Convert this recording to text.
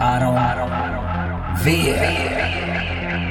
Aron Vieira.